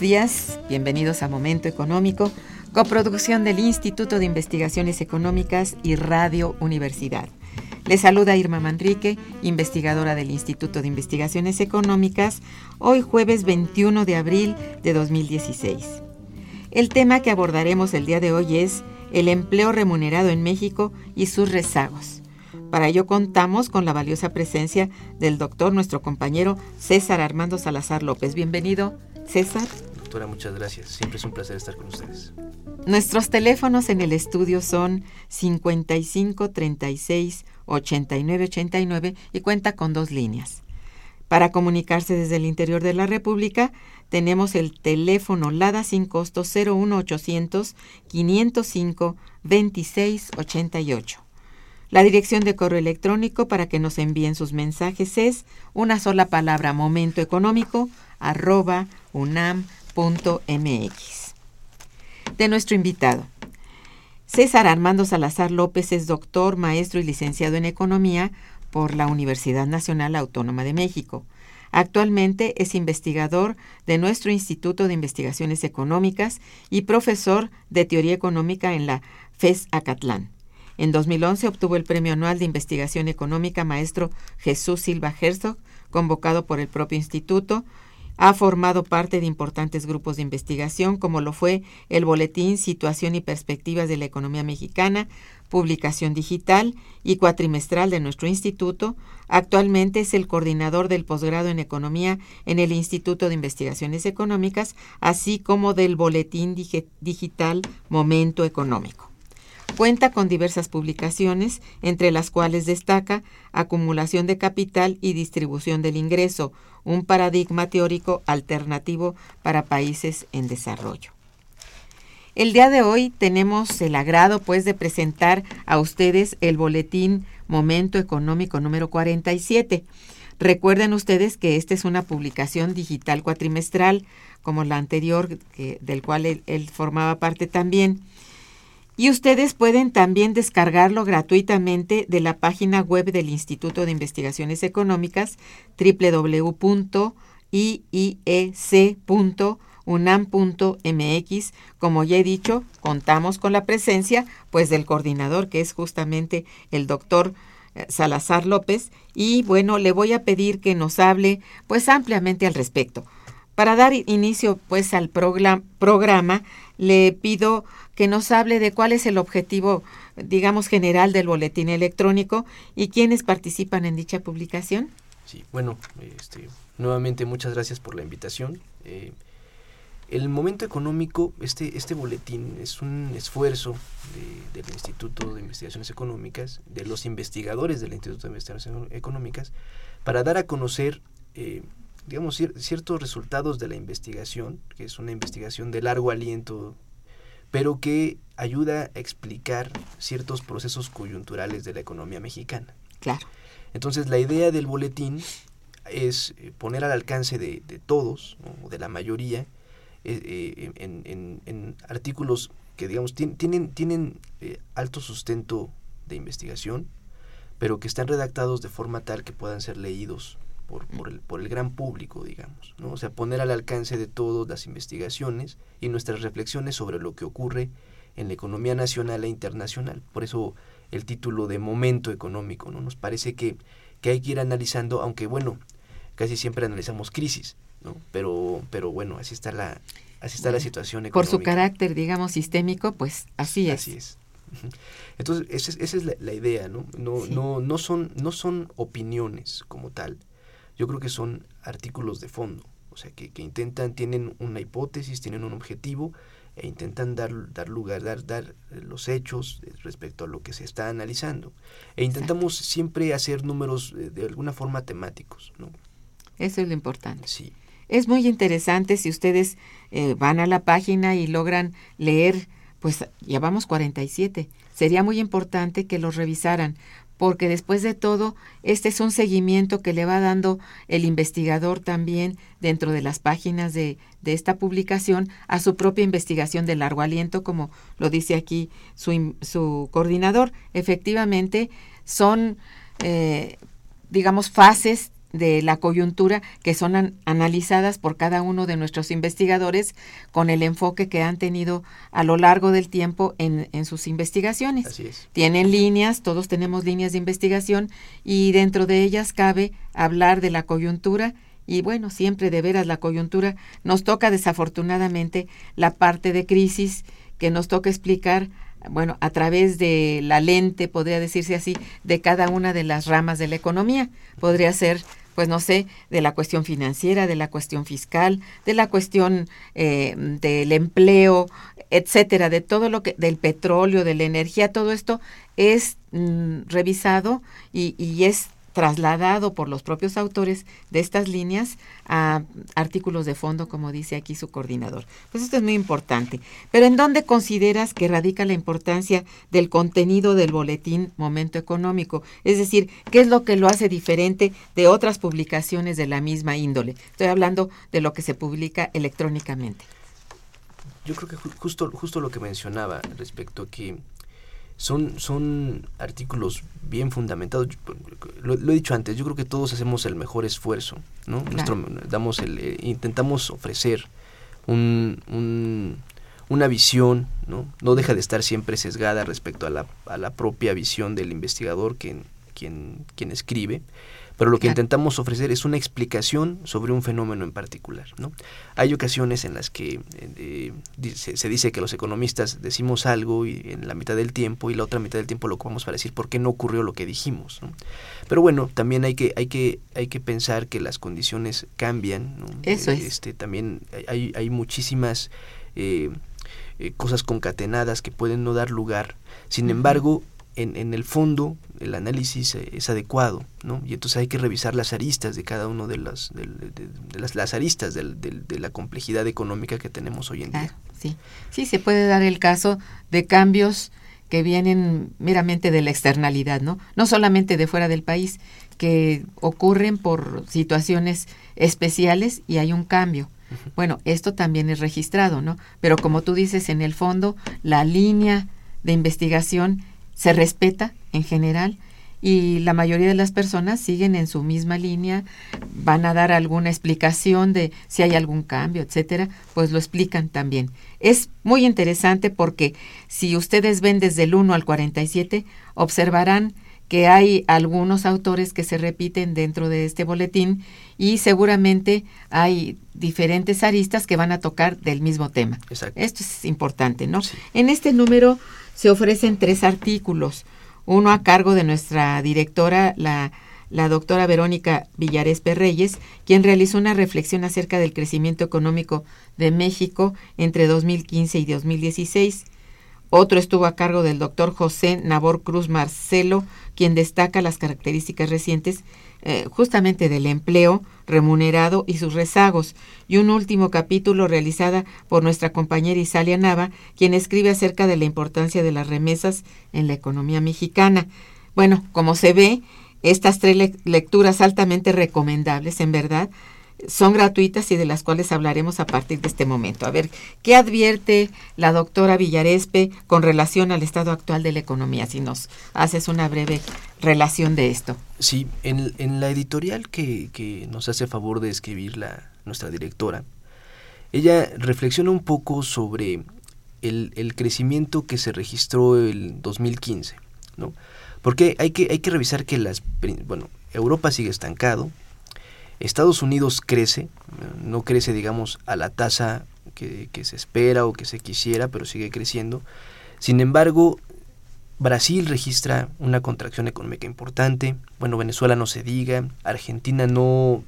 Buenos días, bienvenidos a Momento Económico, coproducción del Instituto de Investigaciones Económicas y Radio Universidad. Les saluda Irma Manrique, investigadora del Instituto de Investigaciones Económicas, hoy jueves 21 de abril de 2016. El tema que abordaremos el día de hoy es el empleo remunerado en México y sus rezagos. Para ello contamos con la valiosa presencia del doctor, nuestro compañero César Armando Salazar López. Bienvenido, César. Muchas gracias. Siempre es un placer estar con ustedes. Nuestros teléfonos en el estudio son 55 36 89 89 y cuenta con dos líneas. Para comunicarse desde el interior de la República, tenemos el teléfono LADA sin costo 01800 505 26 88. La dirección de correo electrónico para que nos envíen sus mensajes es una sola palabra momento económico arroba De nuestro invitado. César Armando Salazar López es doctor, maestro y licenciado en Economía por la Universidad Nacional Autónoma de México. Actualmente es investigador de nuestro Instituto de Investigaciones Económicas y profesor de Teoría Económica en la FES Acatlán. En 2011 obtuvo el Premio Anual de Investigación Económica Maestro Jesús Silva Herzog, convocado por el propio instituto. Ha formado parte de importantes grupos de investigación, como lo fue el Boletín Situación y Perspectivas de la Economía Mexicana, publicación digital y cuatrimestral de nuestro instituto. Actualmente es el coordinador del posgrado en Economía en el Instituto de Investigaciones Económicas, así como del Boletín Digital Momento Económico. Cuenta con diversas publicaciones, entre las cuales destaca Acumulación de Capital y Distribución del Ingreso, un paradigma teórico alternativo para países en desarrollo. El día de hoy tenemos el agrado pues de presentar a ustedes el boletín Momento Económico número 47. Recuerden ustedes que esta es una publicación digital cuatrimestral como la anterior del cual él formaba parte también. Y ustedes pueden también descargarlo gratuitamente de la página web del Instituto de Investigaciones Económicas www.iec.unam.mx. Como ya he dicho, contamos con la presencia pues del coordinador que es justamente el doctor eh, Salazar López y bueno, le voy a pedir que nos hable pues ampliamente al respecto. Para dar inicio pues al programa, le pido que nos hable de cuál es el objetivo, digamos, general del boletín electrónico y quiénes participan en dicha publicación. Sí, bueno, este, nuevamente muchas gracias por la invitación. Eh, el momento económico, este, este boletín es un esfuerzo de, del Instituto de Investigaciones Económicas, de los investigadores del Instituto de Investigaciones Económicas, para dar a conocer eh, digamos, ciertos resultados de la investigación, que es una investigación de largo aliento, pero que ayuda a explicar ciertos procesos coyunturales de la economía mexicana. Claro. Entonces, la idea del boletín es eh, poner al alcance de, todos, o de la mayoría, eh, eh, en, artículos que, digamos, tienen, tienen alto sustento de investigación, pero que están redactados de forma tal que puedan ser leídos por, por, el, por el gran público, digamos, ¿no? O sea, poner al alcance de todos las investigaciones y nuestras reflexiones sobre lo que ocurre en la economía nacional e internacional. Por eso el título de momento económico, ¿no? Nos parece que, que hay que ir analizando, aunque bueno, casi siempre analizamos crisis, ¿no? Pero, pero bueno, así está la, así está la situación económica. Por su carácter, digamos, sistémico, pues así es. Así es. Entonces, esa es, esa es la, idea, ¿no? No, no, no, son, no son opiniones como tal. Yo creo que son artículos de fondo. O sea, que, que intentan, tienen una hipótesis, tienen un objetivo e intentan dar, dar lugar, dar, dar los hechos respecto a lo que se está analizando. E intentamos siempre hacer números de, de alguna forma temáticos, ¿no? Eso es lo importante. Sí. Es muy interesante si ustedes eh, van a la página y logran leer, pues ya vamos 47. Sería muy importante que los revisaran, porque después de todo, este es un seguimiento que le va dando el investigador también dentro de las páginas de, de esta publicación a su propia investigación de largo aliento, como lo dice aquí su, su coordinador. Efectivamente, son, eh, digamos, fases de la coyuntura que son an analizadas por cada uno de nuestros investigadores con el enfoque que han tenido a lo largo del tiempo en, en sus investigaciones. Así es. Tienen líneas, todos tenemos líneas de investigación y dentro de ellas cabe hablar de la coyuntura y bueno, siempre de veras la coyuntura nos toca desafortunadamente la parte de crisis que nos toca explicar bueno, a través de la lente, podría decirse así, de cada una de las ramas de la economía. Podría ser pues no sé, de la cuestión financiera, de la cuestión fiscal, de la cuestión eh, del empleo, etcétera, de todo lo que, del petróleo, de la energía, todo esto es mm, revisado y, y es trasladado por los propios autores de estas líneas a artículos de fondo, como dice aquí su coordinador. Pues esto es muy importante. Pero ¿en dónde consideras que radica la importancia del contenido del boletín Momento Económico? Es decir, ¿qué es lo que lo hace diferente de otras publicaciones de la misma índole? Estoy hablando de lo que se publica electrónicamente. Yo creo que justo, justo lo que mencionaba respecto a que son, son artículos bien fundamentados. Lo, lo, he dicho antes, yo creo que todos hacemos el mejor esfuerzo, ¿no? Nuestro, damos el, eh, intentamos ofrecer un, un, una visión, ¿no? No deja de estar siempre sesgada respecto a la, a la propia visión del investigador quien, quien, quien escribe, pero lo que intentamos ofrecer es una explicación sobre un fenómeno en particular. ¿no? Hay ocasiones en las que eh, se, se, dice que los economistas decimos algo y en la mitad del tiempo y la otra mitad del tiempo lo ocupamos para decir por qué no ocurrió lo que dijimos. ¿no? Pero bueno, también hay que, hay que, hay que pensar que las condiciones cambian. ¿no? Eso es. Este, también hay, hay muchísimas eh, eh, cosas concatenadas que pueden no dar lugar. Sin embargo, en, en, el fondo el análisis es adecuado, ¿no? Y entonces hay que revisar las aristas de cada uno de las, de, de, de las, las, aristas de, de, la complejidad económica que tenemos hoy en día. Ah, sí. sí, se puede dar el caso de cambios que vienen meramente de la externalidad, ¿no? No solamente de fuera del país, que ocurren por situaciones especiales y hay un cambio. Bueno, esto también es registrado, ¿no? Pero como tú dices, en el fondo, la línea de investigación se respeta en general y la mayoría de las personas siguen en su misma línea, van a dar alguna explicación de si hay algún cambio, etcétera, pues lo explican también. Es muy interesante porque si ustedes ven desde el 1 al 47, observarán que hay algunos autores que se repiten dentro de este boletín y seguramente hay diferentes aristas que van a tocar del mismo tema. Exacto. Esto es importante, ¿no? Sí. En este número se ofrecen tres artículos, uno a cargo de nuestra directora, la, la doctora Verónica Villares Perreyes, quien realizó una reflexión acerca del crecimiento económico de México entre 2015 y 2016. Otro estuvo a cargo del doctor José Nabor Cruz Marcelo, quien destaca las características recientes eh, justamente del empleo remunerado y sus rezagos, y un último capítulo realizada por nuestra compañera Isalia Nava, quien escribe acerca de la importancia de las remesas en la economía mexicana. Bueno, como se ve, estas tres le lecturas altamente recomendables, en verdad, son gratuitas y de las cuales hablaremos a partir de este momento. A ver, ¿qué advierte la doctora Villarespe con relación al estado actual de la economía? Si nos haces una breve relación de esto. Sí, en, en la editorial que, que, nos hace favor de escribir la, nuestra directora, ella reflexiona un poco sobre el, el crecimiento que se registró el 2015, ¿no? Porque hay que, hay que revisar que las, bueno, Europa sigue estancado, Estados Unidos crece, no crece, digamos, a la tasa que, se espera o que se quisiera, pero sigue creciendo. Sin embargo, Brasil registra una contracción económica importante, bueno, Venezuela no se diga, Argentina no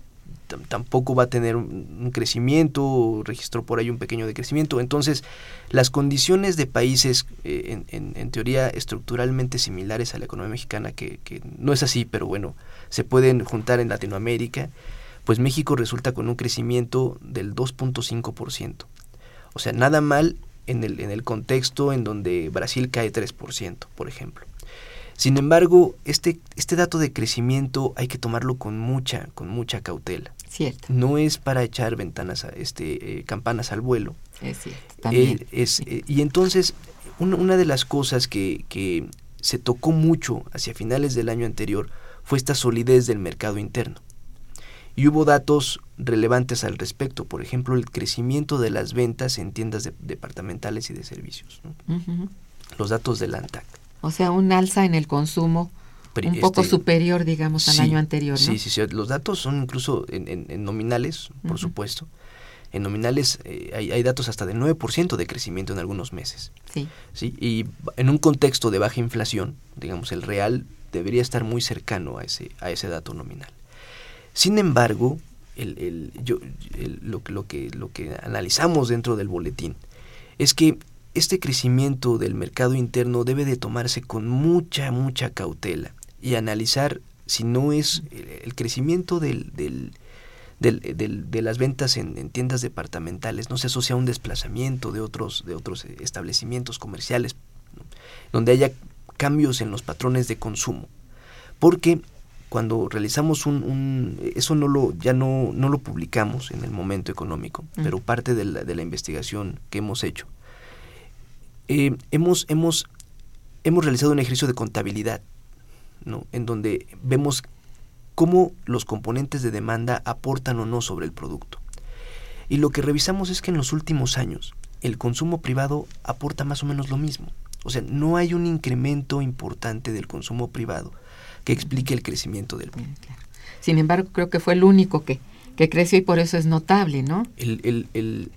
tampoco va a tener un, crecimiento, registró por ahí un pequeño decrecimiento. Entonces, las condiciones de países, eh, en, teoría, estructuralmente similares a la economía mexicana, que, que, no es así, pero bueno, se pueden juntar en Latinoamérica, pues México resulta con un crecimiento del 2.5%. O sea, nada mal en el, en el contexto en donde Brasil cae 3%, por ejemplo. Sin embargo, este, este dato de crecimiento hay que tomarlo con mucha, con mucha cautela. Cierto. No es para echar ventanas a, este, eh, campanas al vuelo. Es cierto. Eh, eh, y entonces, una, una, de las cosas que, que se tocó mucho hacia finales del año anterior fue esta solidez del mercado interno. Y hubo datos relevantes al respecto, por ejemplo, el crecimiento de las ventas en tiendas departamentales y de servicios. Los datos del ANTAC. O sea, un alza en el consumo un poco este, superior, digamos, al año anterior. Sí, sí, sí. Los datos son incluso en, nominales, por supuesto. En nominales eh, hay, hay, datos hasta de 9% de crecimiento en algunos meses. Sí. sí. Y en un contexto de baja inflación, digamos, el real debería estar muy cercano a ese, a ese dato nominal. Sin embargo, el, yo, lo, lo, que, lo que analizamos dentro del boletín es que este crecimiento del mercado interno debe de tomarse con mucha, mucha cautela y analizar si no es el crecimiento del, de las ventas en, tiendas departamentales no se asocia a un desplazamiento de otros, de otros establecimientos comerciales, donde haya cambios en los patrones de consumo. Porque cuando realizamos un, eso no lo ya no, no lo publicamos en el momento económico pero parte de la, de la, investigación que hemos hecho eh, hemos hemos hemos realizado un ejercicio de contabilidad ¿no? en donde vemos cómo los componentes de demanda aportan o no sobre el producto. Y lo que revisamos es que en los últimos años el consumo privado aporta más o menos lo mismo o sea no hay un incremento importante del consumo privado que explique el crecimiento del PIB. Sin embargo, creo que fue el único que, que creció y por eso es notable, ¿no? El, el,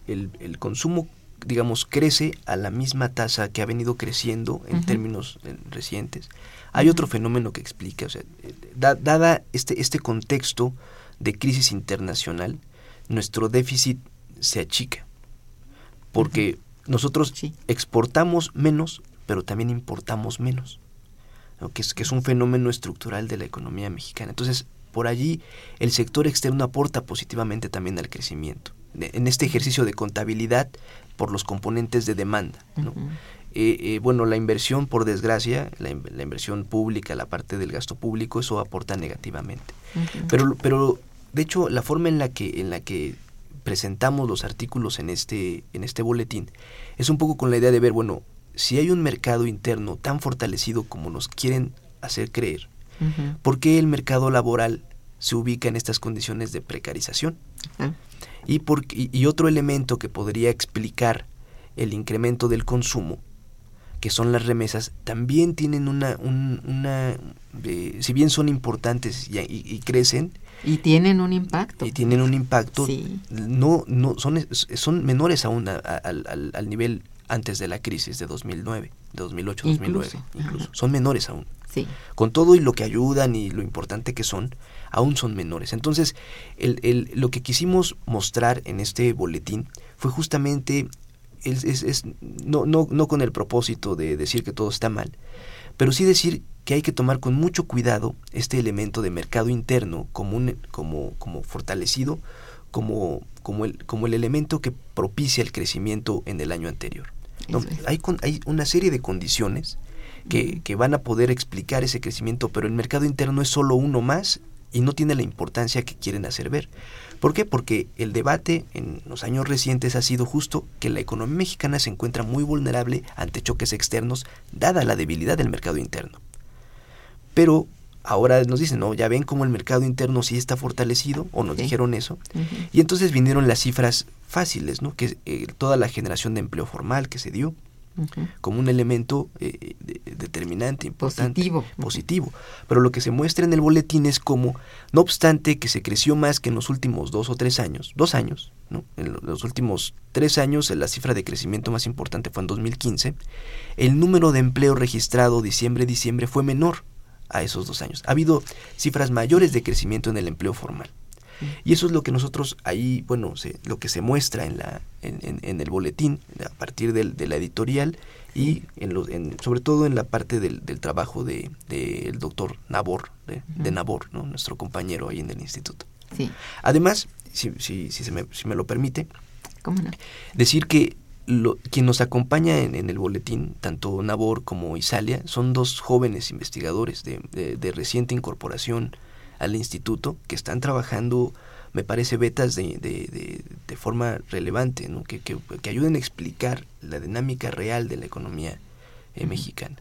el, el, consumo, digamos, crece a la misma tasa que ha venido creciendo en términos recientes. Hay otro fenómeno que explica, o sea, dada este, este contexto de crisis internacional, nuestro déficit se achica, porque nosotros exportamos menos, pero también importamos menos que, es, que es un fenómeno estructural de la economía mexicana. Entonces, por allí el sector externo aporta positivamente también al crecimiento. En este ejercicio de contabilidad por los componentes de demanda. Eh, eh, bueno, la inversión, por desgracia, la, inversión pública, la parte del gasto público, eso aporta negativamente. pero, pero, de hecho, la forma en la que, en la que presentamos los artículos en este, en este boletín es un poco con la idea de ver, bueno, si hay un mercado interno tan fortalecido como nos quieren hacer creer, ¿por qué el mercado laboral se ubica en estas condiciones de precarización? y, por, y, otro elemento que podría explicar el incremento del consumo, que son las remesas, también tienen una, una eh, si bien son importantes y, crecen, y tienen un impacto. Y tienen un impacto. No, no, son, son menores aún al, al nivel antes de la crisis de 2009, de 2008-2009, incluso. Son menores aún. Sí. Con todo y lo que ayudan y lo importante que son, aún son menores. Entonces, el, el, lo que quisimos mostrar en este boletín fue justamente, es, es, no, no, no con el propósito de decir que todo está mal, pero sí decir que hay que tomar con mucho cuidado este elemento de mercado interno como, un, como, como fortalecido, como, como, el, como el elemento que propicia el crecimiento en el año anterior hay, hay una serie de condiciones que, que, van a poder explicar ese crecimiento, pero el mercado interno es solo uno más y no tiene la importancia que quieren hacer ver. ¿Por qué? Porque el debate en los años recientes ha sido justo que la economía mexicana se encuentra muy vulnerable ante choques externos, dada la debilidad del mercado interno. Pero ahora nos dicen, no, ya ven cómo el mercado interno sí está fortalecido, o nos dijeron eso. Y entonces vinieron las cifras fáciles, ¿no? Que eh, toda la generación de empleo formal que se dio, como un elemento eh, determinante, importante, positivo. positivo. Pero lo que se muestra en el boletín es como, no obstante que se creció más que en los últimos dos o tres años, dos años, ¿no? en los últimos tres años la cifra de crecimiento más importante fue en 2015, el número de empleo registrado diciembre-diciembre fue menor a esos dos años. Ha habido cifras mayores de crecimiento en el empleo formal. Y eso es lo que nosotros ahí, bueno, lo que se muestra en, la, en, el boletín a partir de la editorial y en sobre todo en la parte del, trabajo del de, doctor Nabor, de, Nabor, ¿no? nuestro compañero ahí en el instituto. Además, si, si, si, se me, si me lo permite, decir que lo, quien nos acompaña en, en, el boletín, tanto Nabor como Isalia, son dos jóvenes investigadores de, de reciente incorporación al instituto que están trabajando, me parece, betas de, de, de, forma relevante, ¿no? que, que, ayuden a explicar la dinámica real de la economía eh, mexicana.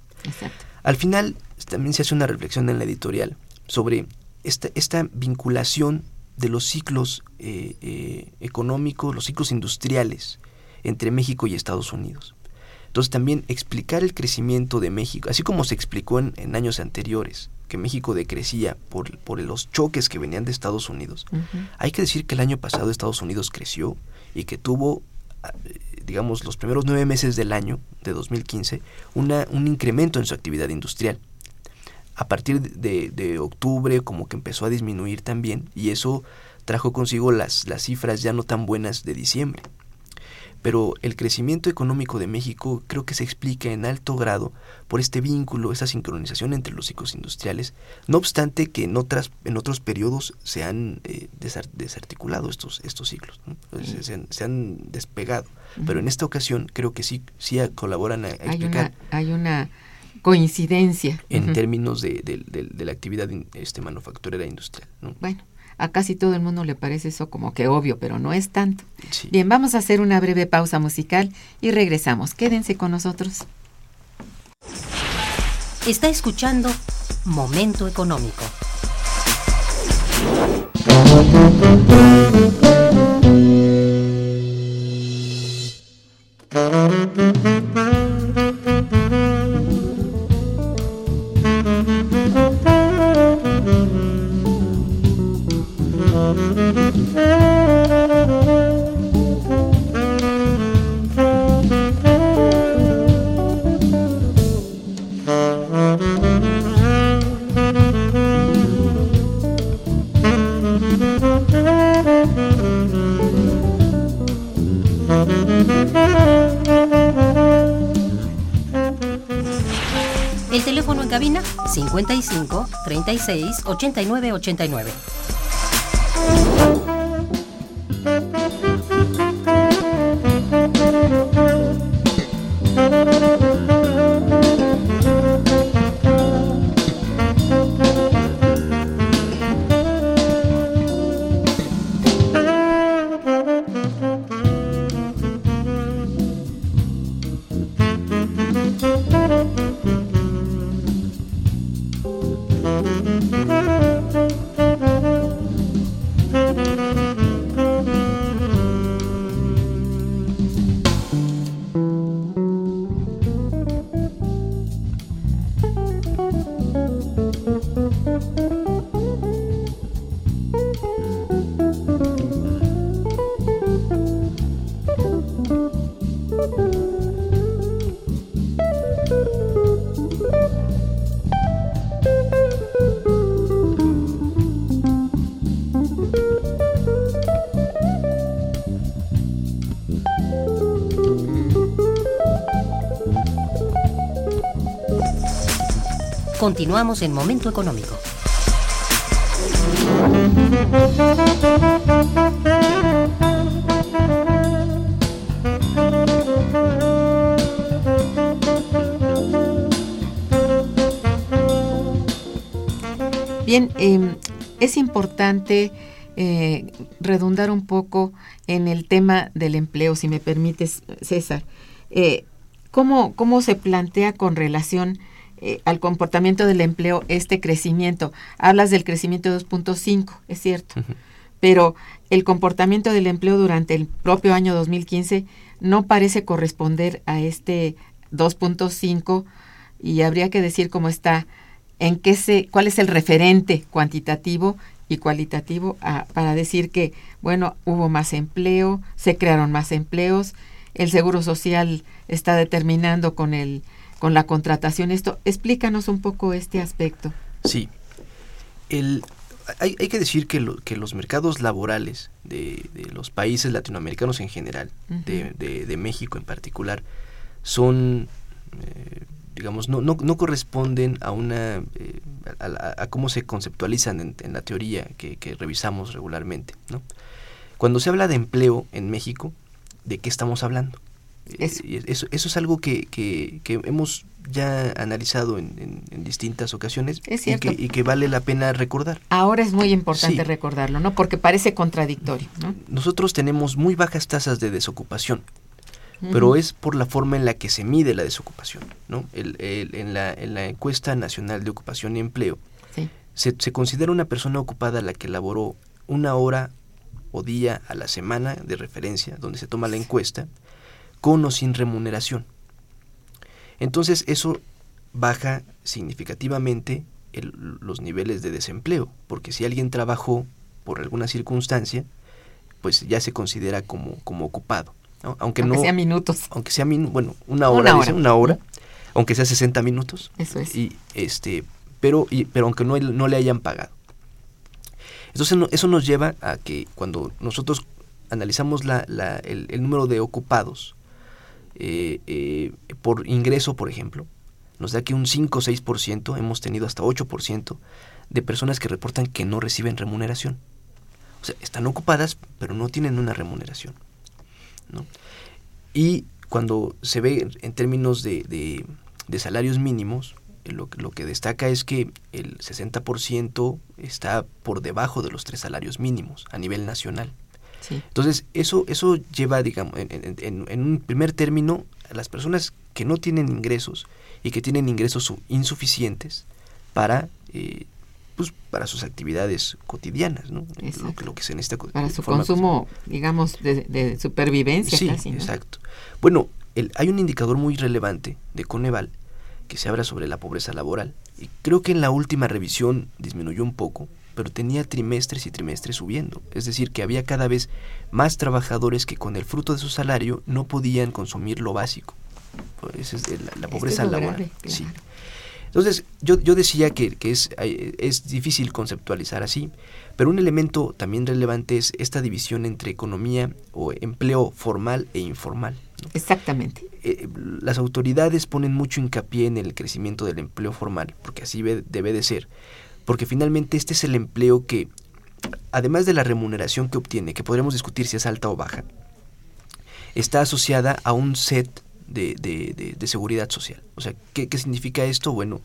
Al final también se hace una reflexión en la editorial sobre esta, esta vinculación de los ciclos eh, eh, económicos, los ciclos industriales entre México y Estados Unidos. Entonces también explicar el crecimiento de México, así como se explicó en, en años anteriores, que México decrecía por, por los choques que venían de Estados Unidos, hay que decir que el año pasado Estados Unidos creció y que tuvo, ah, digamos, los primeros nueve meses del año de 2015, una, un incremento en su actividad industrial. A partir de, de octubre como que empezó a disminuir también y eso trajo consigo las, las cifras ya no tan buenas de diciembre pero el crecimiento económico de México creo que se explica en alto grado por este vínculo, esa sincronización entre los ciclos industriales, no obstante que en otras en otros periodos se han eh, desarticulado estos estos ciclos, se, han, despegado, pero en esta ocasión creo que sí sí colaboran a, explicar. Hay una, coincidencia. en términos de, de, la actividad este manufacturera industrial. Bueno, a casi todo el mundo le parece eso como que obvio, pero no es tanto. Bien, vamos a hacer una breve pausa musical y regresamos. Quédense con nosotros. Está escuchando Momento Económico. 55 36 89 89. Continuamos en Momento Económico. Bien, em, es importante eh, redundar un poco en el tema del empleo, si me permites, César. Eh, ¿cómo, ¿Cómo se plantea con relación eh, al comportamiento del empleo este crecimiento? Hablas del crecimiento de 2.5, es cierto, pero el comportamiento del empleo durante el propio año 2015 no parece corresponder a este 2.5 y habría que decir cómo está, en qué se, cuál es el referente cuantitativo y cualitativo para decir que, bueno, hubo más empleo, se crearon más empleos, el Seguro Social está determinando con, el, con la contratación esto. Explícanos un poco este aspecto. Sí. El, hay, hay que decir que, que los mercados laborales de, los países latinoamericanos en general, de, de, México en particular, son eh, digamos, no, no, no corresponden a una eh, a, cómo se conceptualizan en, la teoría que, revisamos regularmente. ¿no? Cuando se habla de empleo en México, ¿de qué estamos hablando? Eso, eso, es algo que, que, hemos ya analizado en, distintas ocasiones y que, y que, vale la pena recordar. Ahora es muy importante recordarlo, ¿no? Porque parece contradictorio, ¿no? Nosotros tenemos muy bajas tasas de desocupación pero es por la forma en la que se mide la desocupación. ¿no? El, en, la, en, la, encuesta nacional de ocupación y empleo, se, se, considera una persona ocupada la que laboró una hora o día a la semana de referencia, donde se toma la encuesta, con o sin remuneración. Entonces eso baja significativamente los niveles de desempleo, porque si alguien trabajó por alguna circunstancia, pues ya se considera como, como ocupado. Aunque, no, sea minutos. Aunque sea, bueno, una hora, una hora, aunque sea 60 minutos. Eso es. Y, este, pero, y, pero aunque no, no le hayan pagado. Entonces eso nos lleva a que cuando nosotros analizamos la, la, el, número de ocupados eh, eh, por ingreso, por ejemplo, nos da que un 5 o 6%, hemos tenido hasta 8% de personas que reportan que no reciben remuneración. O sea, están ocupadas, pero no tienen una remuneración. Y cuando se ve en términos de, salarios mínimos, eh, lo, lo, que destaca es que el 60% está por debajo de los tres salarios mínimos a nivel nacional. Entonces, eso, eso lleva, digamos, en, un primer término, a las personas que no tienen ingresos y que tienen ingresos insuficientes para eh, pues para sus actividades cotidianas, ¿no? Lo, que se necesita para su consumo, digamos, de, supervivencia. Sí, exacto. Bueno, el, hay un indicador muy relevante de Coneval que se habla sobre la pobreza laboral y creo que en la última revisión disminuyó un poco, pero tenía trimestres y trimestres subiendo, es decir, que había cada vez más trabajadores que con el fruto de su salario no podían consumir lo básico. Esa es la, pobreza laboral. Sí. Entonces, yo, yo decía que, es, es difícil conceptualizar así, pero un elemento también relevante es esta división entre economía o empleo formal e informal. Exactamente. Eh, las autoridades ponen mucho hincapié en el crecimiento del empleo formal, porque así debe de ser, porque finalmente este es el empleo que, además de la remuneración que obtiene, que podremos discutir si es alta o baja, está asociada a un set de, de, de, seguridad social. O sea, ¿qué, ¿qué, significa esto? Bueno,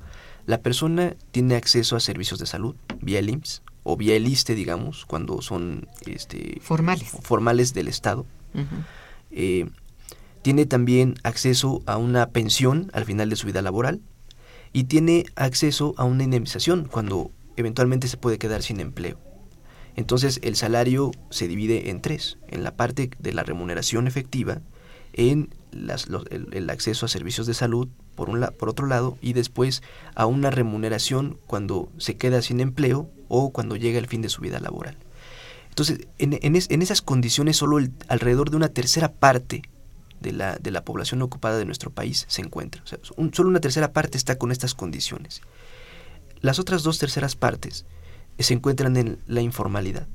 la persona tiene acceso a servicios de salud vía el IMSS o vía el ISTE, digamos, cuando son este, formales. formales del Estado. Eh, tiene también acceso a una pensión al final de su vida laboral y tiene acceso a una indemnización cuando eventualmente se puede quedar sin empleo. Entonces el salario se divide en tres, en la parte de la remuneración efectiva, en el, acceso a servicios de salud, por, un por otro lado, y después a una remuneración cuando se queda sin empleo o cuando llega el fin de su vida laboral. Entonces, en, esas condiciones, solo alrededor de una tercera parte de la, de la población ocupada de nuestro país se encuentra. solo una tercera parte está con estas condiciones. Las otras dos terceras partes se encuentran en la informalidad.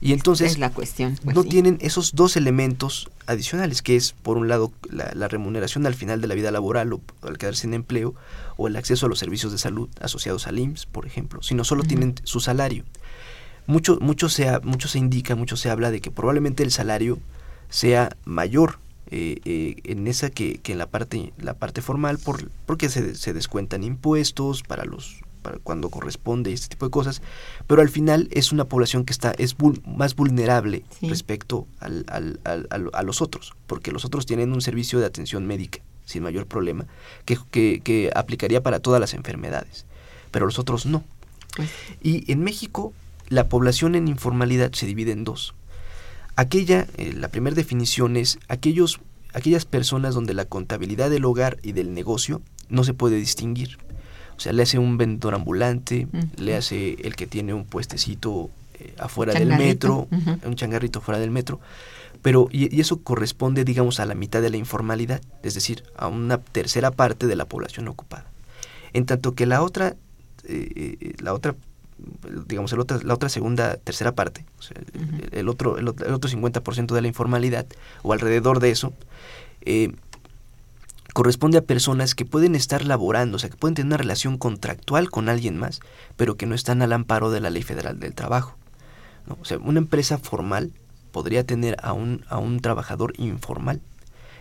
Y entonces la cuestión, pues no tienen esos dos elementos adicionales, que es por un lado la, remuneración al final de la vida laboral o al quedarse sin empleo, o el acceso a los servicios de salud asociados al IMSS, por ejemplo, sino solo tienen su salario. Mucho, mucho, se, mucho se indica, mucho se habla de que probablemente el salario sea mayor eh, eh, en esa que, que, en la parte, la parte formal por, porque se, se descuentan impuestos para los para cuando corresponde y este tipo de cosas, pero al final es una población que está es más vulnerable respecto al, al, al, a los otros, porque los otros tienen un servicio de atención médica sin mayor problema, que, que, que aplicaría para todas las enfermedades, pero los otros no. Pues y en México la población en informalidad se divide en dos. Aquella, eh, la primera definición es aquellos, aquellas personas donde la contabilidad del hogar y del negocio no se puede distinguir. O sea, le hace un vendedor ambulante, le hace el que tiene un puestecito eh, afuera del metro, un changarrito fuera del metro, pero y, eso corresponde, digamos, a la mitad de la informalidad, es decir, a una tercera parte de la población ocupada. En tanto que la otra, eh, la otra digamos, el otra, la otra segunda, tercera parte, el, otro, el, otro 50% de la informalidad, o alrededor de eso, eh, corresponde a personas que pueden estar laborando, o sea, que pueden tener una relación contractual con alguien más, pero que no están al amparo de la ley federal del trabajo. O sea, una empresa formal podría tener a un, a un trabajador informal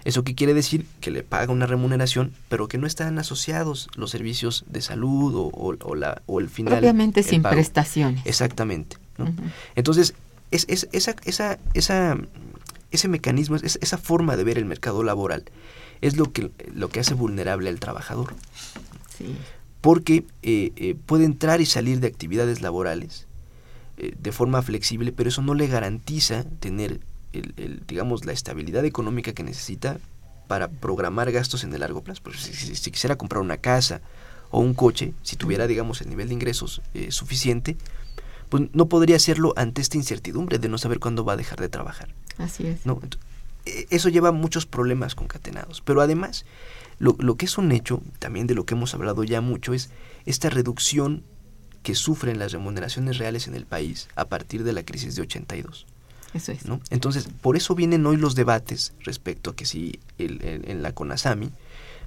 ¿Eso qué quiere decir? Que le paga una remuneración, pero que no están asociados los servicios de salud o, la, o el final. Obviamente sin prestaciones. Exactamente. Entonces, es, es, esa, esa, esa, ese mecanismo, es, esa forma de ver el mercado laboral es lo que, lo que hace vulnerable al trabajador. Sí. Porque eh, eh, puede entrar y salir de actividades laborales eh, de forma flexible, pero eso no le garantiza tener el, digamos, la estabilidad económica que necesita para programar gastos en el largo plazo. Pues si, quisiera comprar una casa o un coche, si tuviera, digamos, el nivel de ingresos eh, suficiente, pues no podría hacerlo ante esta incertidumbre de no saber cuándo va a dejar de trabajar. Así es. ¿no? E, eso lleva muchos problemas concatenados. Pero además, lo, lo que es un hecho, también de lo que hemos hablado ya mucho, es esta reducción que sufren las remuneraciones reales en el país a partir de la crisis de 82. Eso es. ¿no? Entonces, por eso vienen hoy los debates respecto a que si en la CONASAMI,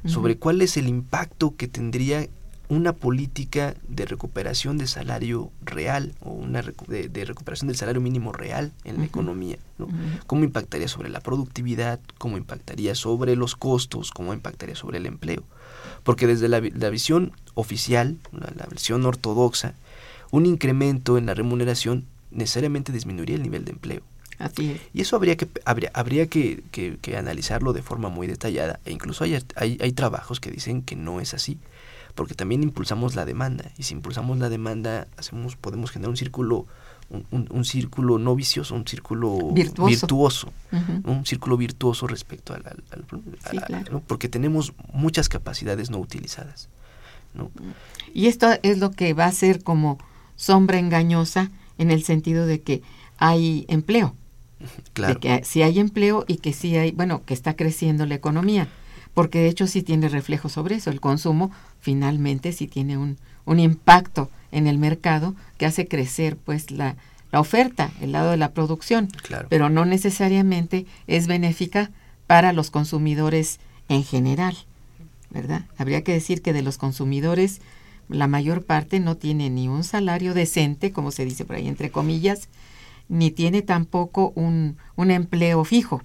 sobre cuál es el impacto que tendría una política de recuperación de salario real o una de, recuperación del salario mínimo real en la economía. ¿no? ¿Cómo impactaría sobre la productividad? ¿Cómo impactaría sobre los costos? ¿Cómo impactaría sobre el empleo? Porque desde la, visión oficial, la, la, visión ortodoxa, un incremento en la remuneración necesariamente disminuiría el nivel de empleo. Y eso habría que habría, habría que, que, analizarlo de forma muy detallada e incluso hay, hay, hay, trabajos que dicen que no es así porque también impulsamos la demanda y si impulsamos la demanda hacemos podemos generar un círculo un, un, círculo no vicioso un círculo virtuoso, un círculo virtuoso respecto al, al, porque tenemos muchas capacidades no utilizadas ¿no? y esto es lo que va a ser como sombra engañosa en el sentido de que hay empleo Claro. De que sí hay empleo y que sí hay, bueno, que está creciendo la economía, porque de hecho sí tiene reflejo sobre eso. El consumo finalmente sí tiene un, un impacto en el mercado que hace crecer pues la, la oferta, el lado de la producción, pero no necesariamente es benéfica para los consumidores en general, ¿verdad? Habría que decir que de los consumidores la mayor parte no tiene ni un salario decente, como se dice por ahí entre comillas, ni tiene tampoco un, un empleo fijo.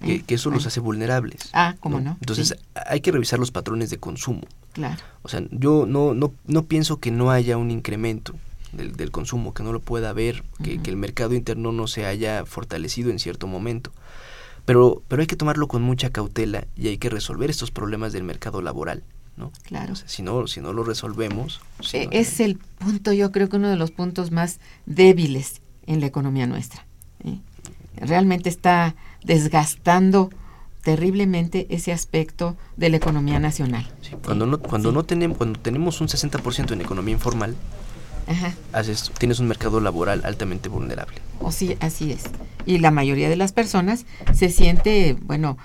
Que, eso los hace vulnerables. Ah, ¿cómo no? Entonces hay que revisar los patrones de consumo. Claro. O sea, yo no, no, no pienso que no haya un incremento del, del consumo, que no lo pueda haber, que, que, el mercado interno no se haya fortalecido en cierto momento. Pero, pero hay que tomarlo con mucha cautela y hay que resolver estos problemas del mercado laboral. ¿no? Claro. si, no, si no lo resolvemos... E, es el punto, yo creo que uno de los puntos más débiles en la economía nuestra. Realmente está desgastando terriblemente ese aspecto de la economía nacional. cuando no, cuando no tenemos, cuando tenemos un 60% en economía informal, Haces, tienes un mercado laboral altamente vulnerable. O sí, así es. Y la mayoría de las personas se siente, bueno,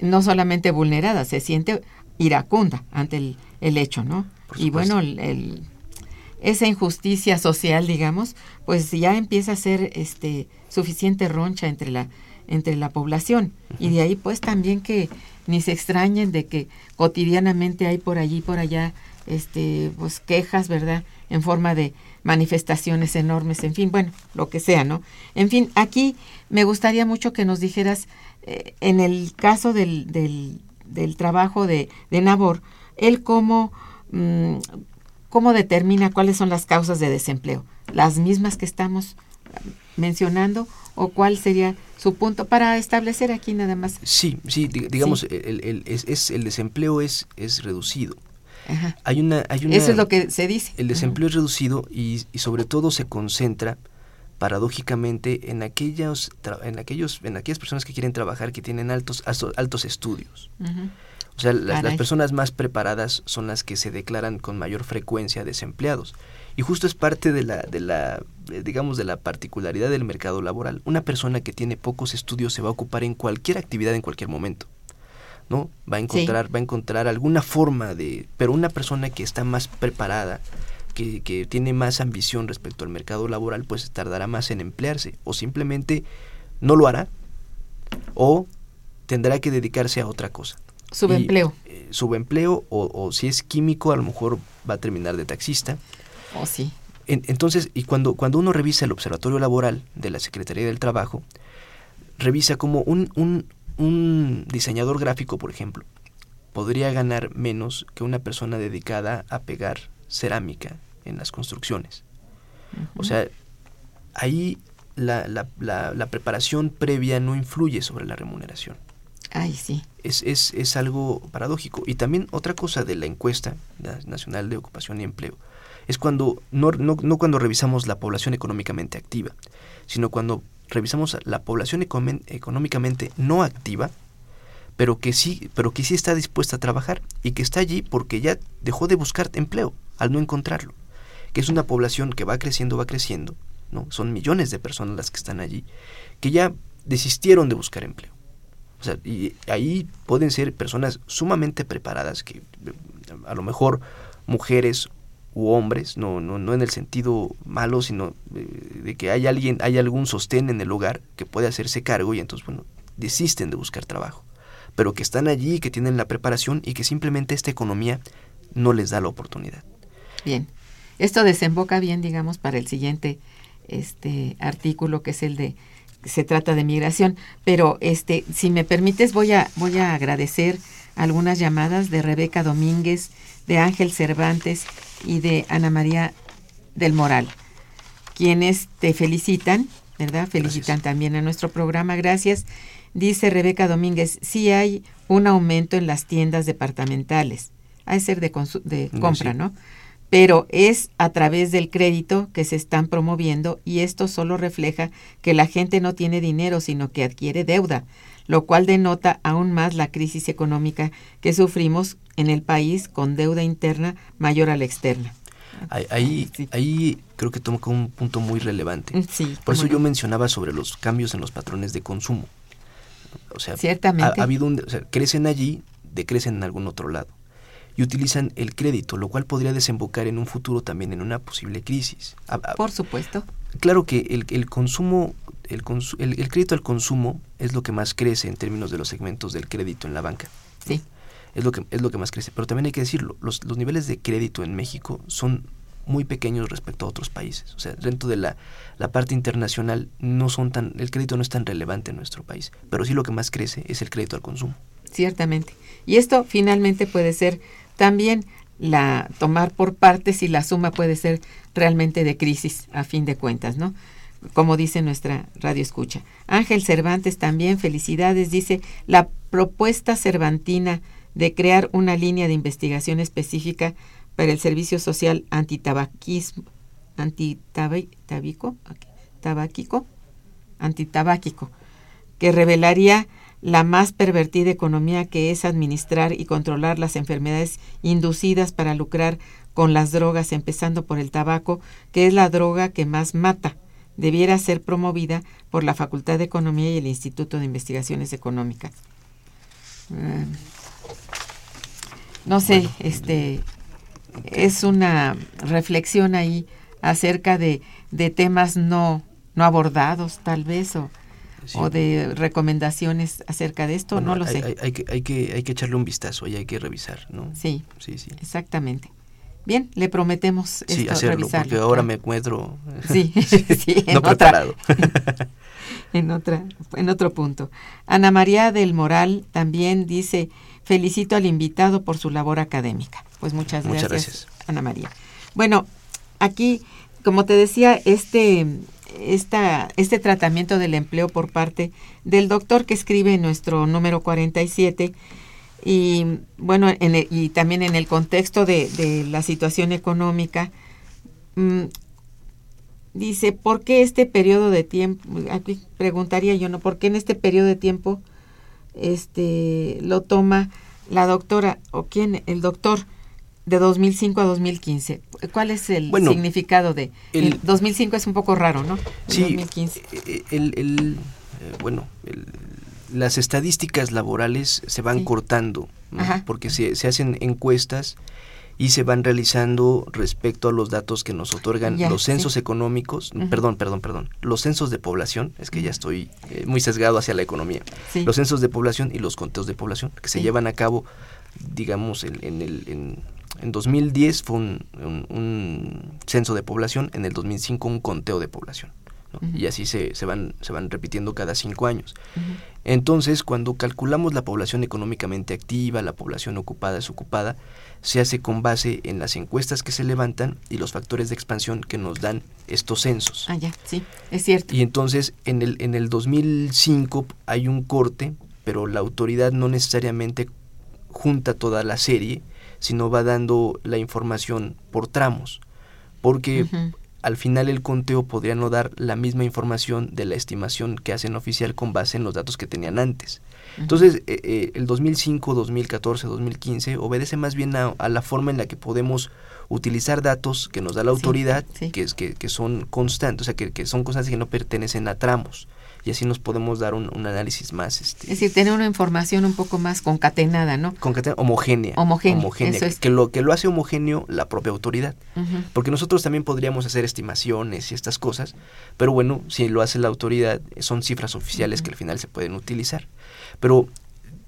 no solamente vulnerada, se siente iracunda ante el, el hecho, ¿no? Y bueno, el, esa injusticia social, digamos, pues ya empieza a ser este suficiente roncha entre la entre la población y de ahí pues también que ni se extrañen de que cotidianamente hay por allí por allá este pues quejas, ¿verdad? en forma de manifestaciones enormes, en fin, bueno, lo que sea, ¿no? En fin, aquí me gustaría mucho que nos dijeras, eh, en el caso del, del, del trabajo de, de Nabor, él cómo mm, ¿cómo determina cuáles son las causas de desempleo? ¿Las mismas que estamos mencionando o cuál sería su punto para establecer aquí nada más? Sí, sí, digamos, El, el, es, el desempleo es, es reducido. Hay una, hay una, Eso es lo que se dice. El desempleo es reducido y, y, sobre todo se concentra paradójicamente en aquellos, en aquellos, en aquellas personas que quieren trabajar que tienen altos, altos estudios. O sea, las, las, personas más preparadas son las que se declaran con mayor frecuencia desempleados. Y justo es parte de la, de la, digamos, de la particularidad del mercado laboral. Una persona que tiene pocos estudios se va a ocupar en cualquier actividad en cualquier momento. ¿no? Va a encontrar, va a encontrar alguna forma de, pero una persona que está más preparada, que, que, tiene más ambición respecto al mercado laboral, pues tardará más en emplearse, o simplemente no lo hará, o tendrá que dedicarse a otra cosa. Subempleo. Eh, subempleo, o, o si es químico, a lo mejor va a terminar de taxista. Oh, sí. entonces, y cuando, cuando uno revisa el Observatorio Laboral de la Secretaría del Trabajo, revisa como un, un, un diseñador gráfico, por ejemplo, podría ganar menos que una persona dedicada a pegar cerámica en las construcciones. O sea, ahí la, la, la, la, preparación previa no influye sobre la remuneración. Ay, sí. Es, es, es algo paradójico. Y también otra cosa de la encuesta nacional de ocupación y empleo es cuando, no, no, no cuando revisamos la población económicamente activa, sino cuando revisamos la población económicamente no activa, pero que sí, pero que sí está dispuesta a trabajar y que está allí porque ya dejó de buscar empleo al no encontrarlo, que es una población que va creciendo, va creciendo, ¿no? Son millones de personas las que están allí, que ya desistieron de buscar empleo. O sea, y ahí pueden ser personas sumamente preparadas, que a lo mejor mujeres u hombres, no, no, no en el sentido malo, sino de, de, que hay alguien, hay algún sostén en el hogar que puede hacerse cargo y entonces, bueno, desisten de buscar trabajo, pero que están allí, que tienen la preparación y que simplemente esta economía no les da la oportunidad. Bien, esto desemboca bien, digamos, para el siguiente este artículo que es el de se trata de migración, pero este si me permites voy a voy a agradecer algunas llamadas de Rebeca Domínguez, de Ángel Cervantes y de Ana María del Moral, quienes te felicitan, ¿verdad? Felicitan Gracias. también a nuestro programa. Gracias. Dice Rebeca Domínguez, sí hay un aumento en las tiendas departamentales. Ha de ser de, de compra, sí. Pero es a través del crédito que se están promoviendo y esto solo refleja que la gente no tiene dinero, sino que adquiere deuda, lo cual denota aún más la crisis económica que sufrimos en el país con deuda interna mayor a la externa. Ahí, sí. ahí creo que toca un punto muy relevante. Sí, Por eso yo mencionaba sobre los cambios en los patrones de consumo. O sea, Ciertamente. Ha, ha habido un, o sea, crecen allí, decrecen en algún otro lado. Y utilizan el crédito, lo cual podría desembocar en un futuro también en una posible crisis. Por supuesto. Claro que el, el consumo, el, consu el, el crédito al consumo es lo que más crece en términos de los segmentos del crédito en la banca. Sí es lo que es lo que más crece. Pero también hay que decirlo, los, los niveles de crédito en México son muy pequeños respecto a otros países. O sea, dentro de la, la, parte internacional no son tan, el crédito no es tan relevante en nuestro país, pero sí lo que más crece es el crédito al consumo. Ciertamente. Y esto finalmente puede ser también la tomar por partes y la suma puede ser realmente de crisis a fin de cuentas, ¿no? Como dice nuestra radio escucha. Ángel Cervantes también, felicidades, dice, la propuesta cervantina de crear una línea de investigación específica para el servicio social antitabaquismo, antitabaquico, tabáquico, antitabáquico, que revelaría la más pervertida economía que es administrar y controlar las enfermedades inducidas para lucrar con las drogas, empezando por el tabaco, que es la droga que más mata, debiera ser promovida por la Facultad de Economía y el Instituto de Investigaciones Económicas. Uh, no sé, este es una reflexión ahí acerca de, de temas no, no abordados, tal vez, o, sí. o de recomendaciones acerca de esto, bueno, no lo hay, sé. Hay, hay, que, hay, que, hay que echarle un vistazo y hay que revisar, ¿no? Sí, sí, sí. exactamente. Bien, le prometemos sí, esto, hacerlo, revisarlo, porque ahora me encuentro sí, sí, en no otra, preparado. en, otra, en otro punto. Ana María del Moral también dice, felicito al invitado por su labor académica. Pues muchas, muchas gracias, gracias, Ana María. Bueno, aquí, como te decía, este, esta, este tratamiento del empleo por parte del doctor que escribe en nuestro número 47 y bueno, en el- y también en el contexto de, de la situación económica, mm, dice, ¿por qué este periodo de tiempo? Aquí preguntaría yo, ¿no? ¿Por qué en este periodo de tiempo este lo toma la doctora o quién? El doctor de 2005 a 2015. ¿Cuál es el Bueno, significado de el- el 2005 es un poco raro, ¿no? El Sí, 2015. eh, el, el, eh, bueno, las estadísticas laborales se van Sí. cortando, porque se, se hacen encuestas y se van realizando respecto a los datos que nos otorgan Ya, los censos sí. económicos, perdón, perdón, perdón, los censos de población, es que ya estoy eh, muy sesgado hacia la economía, Sí. los censos de población y los conteos de población que se llevan a cabo, digamos, en, en el... En, en 2010 fue un, un- un censo de población, en el 2005 un conteo de población. Y así se, se van, se van repitiendo cada cinco años. Entonces, cuando calculamos la población económicamente activa, la población ocupada, desocupada, se hace con base en las encuestas que se levantan y los factores de expansión que nos dan estos censos. Ah, ya, sí, es cierto. Y entonces, en el, en el 2005 hay un corte, pero la autoridad no necesariamente junta toda la serie, sino va dando la información por tramos, porque al final el conteo podría no dar la misma información de la estimación que hacen oficial con base en los datos que tenían antes. Entonces, eh, eh, el 2005, 2014, 2015 obedece más bien a, a la forma en la que podemos utilizar datos que nos da la autoridad, sí. que, que, que son constantes, o sea, que, que son constantes que no pertenecen a tramos. Y así nos podemos dar un, un análisis más este, Es decir, tener una información un poco más concatenada, ¿no? concatena- homogénea. Homogénea, eso que- es. que, lo, que lo hace homogéneo la propia autoridad. Porque nosotros también podríamos hacer estimaciones y estas cosas, pero bueno, si lo hace la autoridad, son cifras oficiales que al final se pueden utilizar. Pero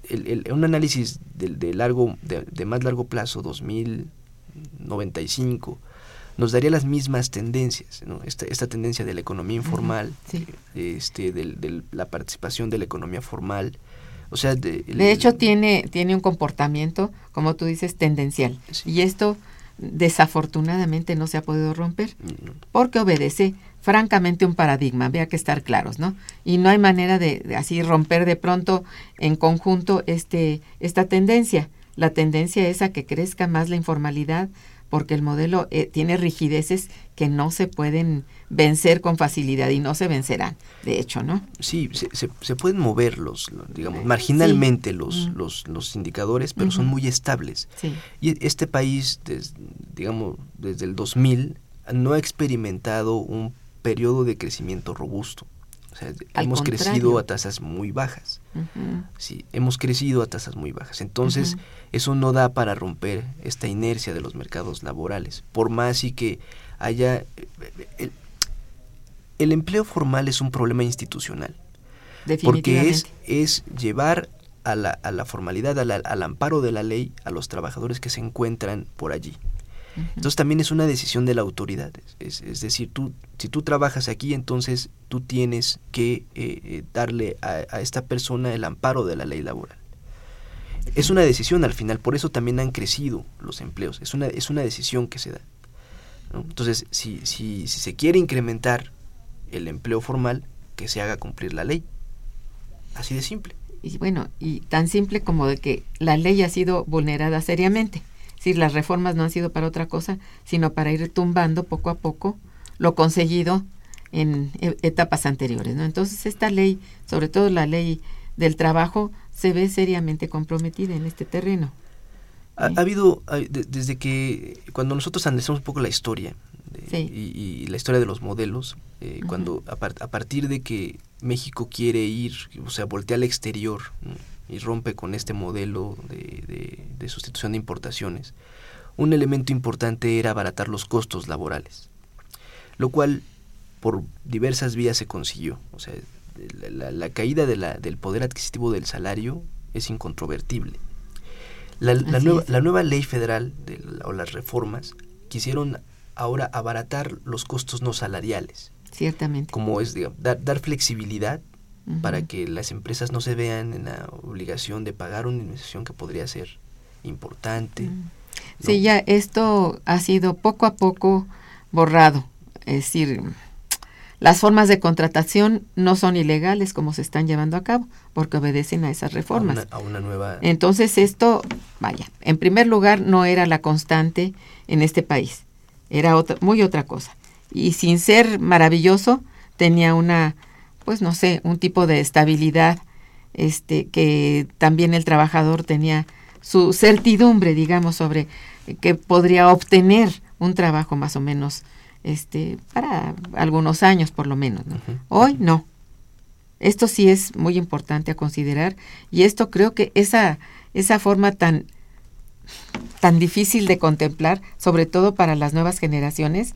el, el- un análisis de, de largo, de, de más largo plazo, 2095, nos daría las mismas tendencias, ¿no? esta, esta tendencia de la economía informal, sí. este, del- la participación de la economía formal. O sea, de, De hecho, tiene, tiene un comportamiento, como tú dices, tendencial. Sí. Y esto, desafortunadamente, no se ha podido romper, porque obedece, francamente, un paradigma. Había que estar claros, ¿no? Y no hay manera de, de así romper de pronto en conjunto este, esta tendencia. La tendencia es a que crezca más la informalidad, porque el modelo eh, tiene rigideces que no se pueden vencer con facilidad y no se vencerán, de hecho, ¿no? Sí, se, se, se pueden mover los, lo- digamos, marginalmente los, Mm. los, los indicadores, pero son muy estables. Sí. Y este país, des- digamos, desde el 2000, no ha experimentado un periodo de crecimiento robusto. O sea, hemos contrario. crecido a tasas muy bajas. Sí, hemos crecido a tasas muy bajas. Entonces, eso no da para romper esta inercia de los mercados laborales. Por más y que haya... eh, El, el empleo formal es un problema institucional. Porque es, es llevar a la, a la formalidad, a la- al amparo de la ley, a los trabajadores que se encuentran por allí. Entonces también es una decisión de la autoridad. Es, es decir, tú, si tú trabajas aquí, entonces tú tienes que eh, eh, darle a, a esta persona el amparo de la ley laboral. Es una decisión al final, por eso también han crecido los empleos. Es una, es una decisión que se da. ¿no? Entonces, si, si, si se quiere incrementar el empleo formal, que se haga cumplir la ley. Así de simple. Y bueno, y tan simple como de que la ley ha sido vulnerada seriamente. Decir, las reformas no han sido para otra cosa, sino para ir tumbando poco a poco lo conseguido en e- etapas anteriores. ¿no? Entonces, esta ley, sobre todo la ley del trabajo, se ve seriamente comprometida en este terreno. Ha, habido, ha- de- desde que, cuando nosotros analizamos un poco la historia Sí. y, y la historia de los modelos, eh, cuando a, par- a partir de que México quiere ir, o sea, voltea al exterior ¿no? Y rompe con este modelo de, de- de sustitución de importaciones, un elemento importante era abaratar los costos laborales, lo cual por diversas vías se consiguió. O sea, la, caída de la- del poder adquisitivo del salario es incontrovertible. La, la nueva, es. la nueva ley federal de o las reformas quisieron ahora abaratar los costos no salariales, Ciertamente. como es digamos, dar, dar flexibilidad Para que las empresas no se vean en la obligación de pagar una indemnización que podría ser importante. Mm. ¿no? Sí, ya esto ha sido poco a poco borrado. Es decir, las formas de contratación no son ilegales como se están llevando a cabo, porque obedecen a esas a reformas. una, a una nueva... Entonces esto, vaya, en primer lugar no era la constante en este país, era otra, muy otra cosa. Y sin ser maravilloso, tenía una, pues no sé, un tipo de estabilidad, este, que también el trabajador tenía su certidumbre, digamos, sobre que podría obtener un trabajo más o menos, este, para algunos años por lo menos. Hoy no. Esto sí es muy importante a considerar y esto creo que esa, esa forma tan, tan difícil de contemplar, sobre todo para las nuevas generaciones,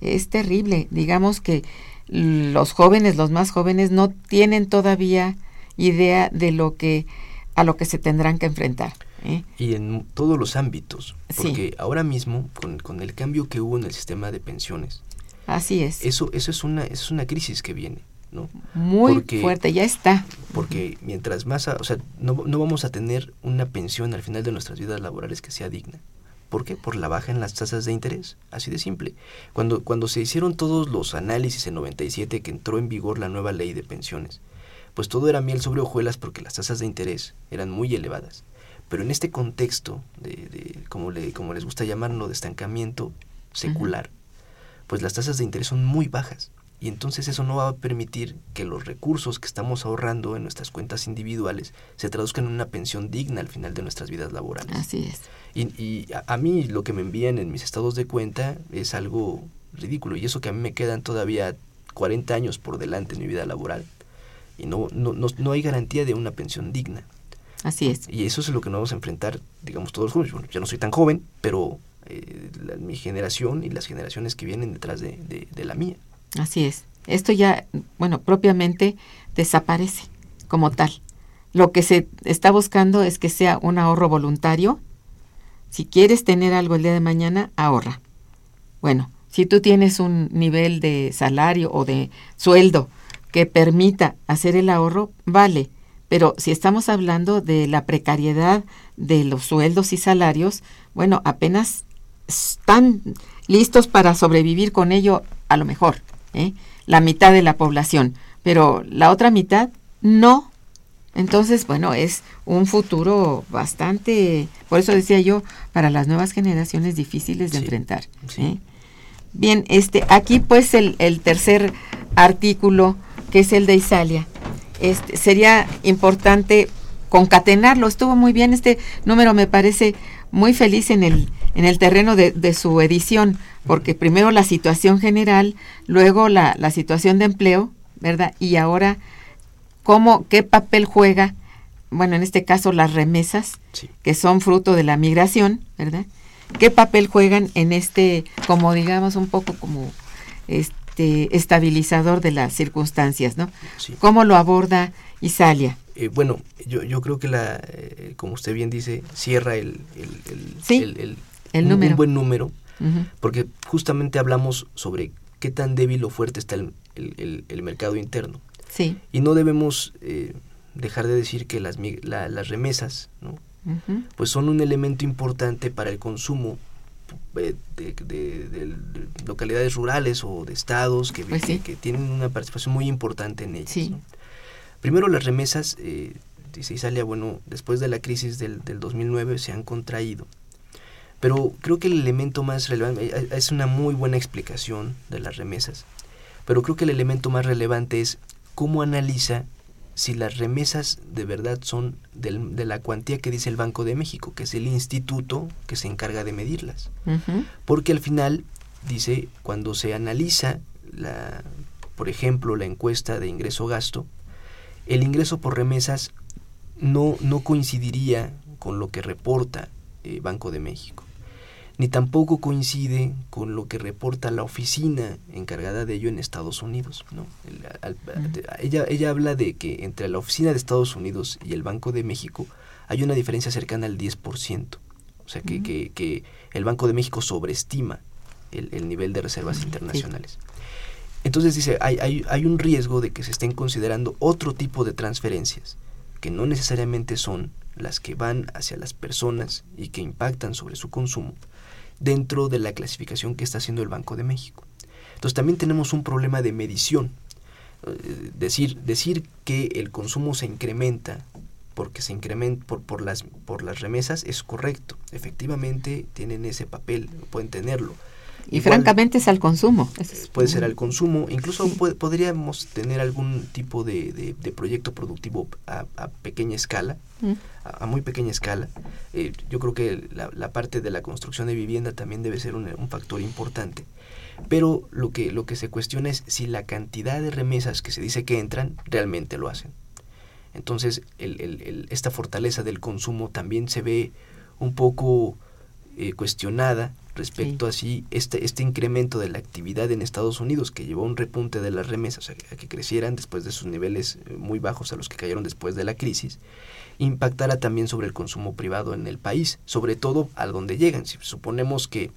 es terrible. Digamos que los jóvenes, los más jóvenes, no tienen todavía idea de lo que a lo que se tendrán que enfrentar. ¿eh? Y en todos los ámbitos, Sí. porque ahora mismo, con, con el cambio que hubo en el sistema de pensiones, Así es. eso, eso es una, es una crisis que viene, ¿no? muy porque- fuerte, ya está. Porque mientras más, a- o sea, no, no vamos a tener una pensión al final de nuestras vidas laborales que sea digna. ¿Por qué? Por la baja en las tasas de interés, así de simple. Cuando, cuando se hicieron todos los análisis en 97 que entró en vigor la nueva ley de pensiones, pues todo era miel sobre hojuelas porque las tasas de interés eran muy elevadas. Pero en este contexto de, de como, le, como les gusta llamarlo, de estancamiento secular, pues las tasas de interés son muy bajas. Y entonces eso no va a permitir que los recursos que estamos ahorrando en nuestras cuentas individuales se traduzcan en una pensión digna al final de nuestras vidas laborales. Así es. Y, y a, a mí lo que me envían en mis estados de cuenta es algo ridículo. Y eso que a mí me quedan todavía 40 años por delante en mi vida laboral. Y no, no, no, no hay garantía de una pensión digna. Así es. Y eso es lo que nos vamos a enfrentar, digamos, todos los jóvenes. Bueno, yo no soy tan joven, pero eh, la- mi generación y las generaciones que vienen detrás de, de- de la mía. Así es. Esto ya, bueno, propiamente desaparece como tal. Lo que se está buscando es que sea un ahorro voluntario. Si quieres tener algo el día de mañana, ahorra. Bueno, si tú tienes un nivel de salario o de sueldo que permita hacer el ahorro, vale. Pero si estamos hablando de la precariedad de los sueldos y salarios, bueno, apenas están listos para sobrevivir con ello, a lo mejor, ¿eh? la mitad de la población, pero la otra mitad no. Entonces, bueno, es un futuro bastante, por eso decía yo, para las nuevas generaciones difíciles de Sí, enfrentar. sí. ¿eh? Bien, este, aquí pues el, el tercer artículo, que es el de Isalia, este, sería importante concatenarlo. Estuvo muy bien, este número me parece muy feliz en el, en el terreno de, de su edición, porque primero la situación general, luego la, la situación de empleo, ¿verdad? Y ahora, ¿cómo, qué papel juega, bueno, en este caso las remesas, Sí. que son fruto de la migración, ¿verdad? ¿Qué papel juegan en este, como digamos, un poco como este estabilizador de las circunstancias, ¿no? Sí. ¿Cómo lo aborda Isalia? Eh, bueno, yo, yo creo que la, eh, como usted bien dice, cierra el, el, el- Sí, el- el- el un- buen número, porque justamente hablamos sobre qué tan débil o fuerte está el, el- el- el mercado interno. Sí. Y no debemos eh, dejar de decir que las, la- las remesas, ¿no? pues son un elemento importante para el consumo eh, de, de- de- de localidades rurales o de estados que, Pues que- tienen una participación muy importante en ellas. Sí. ¿no? Primero las remesas, eh, dice Isalia, bueno, después de la crisis del, del 2009 se han contraído. Pero creo que el elemento más relevante, eh, es una muy buena explicación de las remesas, pero creo que el elemento más relevante es cómo analiza si las remesas de verdad son del- de la cuantía que dice el Banco de México, que es el instituto que se encarga de medirlas. Porque al final, dice, cuando se analiza, la, por ejemplo, la encuesta de ingreso-gasto, el ingreso por remesas no, no coincidiría con lo que reporta eh, Banco de México, ni tampoco coincide con lo que reporta la oficina encargada de ello en Estados Unidos. ¿no? El- al- ella, ella habla de que entre la oficina de Estados Unidos y el Banco de México hay una diferencia cercana al 10%. O sea, que, que, que el Banco de México sobreestima el, el nivel de reservas internacionales. Entonces dice, hay, hay, hay un riesgo de que se estén considerando otro tipo de transferencias, que no necesariamente son las que van hacia las personas y que impactan sobre su consumo, dentro de la clasificación que está haciendo el Banco de México. Entonces también tenemos un problema de medición. Eh, decir, decir que el consumo se incrementa porque se incrementa por, por, las, por las remesas es correcto. Efectivamente tienen ese papel, pueden tenerlo. Y francamente es al consumo. puede ser al consumo. Incluso podríamos tener algún tipo de, de, proyecto productivo a, pequeña escala, mm. a, muy pequeña escala. Eh, yo creo que la, la, parte de la construcción de vivienda también debe ser un, un, factor importante. Pero lo que, lo que se cuestiona es si la cantidad de remesas que se dice que entran realmente lo hacen. Entonces, el, el, esta fortaleza del consumo también se ve un poco eh, cuestionada respecto a si este, este incremento de la actividad en Estados Unidos, que llevó a un repunte de las remesas, a que crecieran después de sus niveles eh, muy bajos a los que cayeron después de la crisis, impactará también sobre el consumo privado en el país, sobre todo a donde llegan. Si suponemos que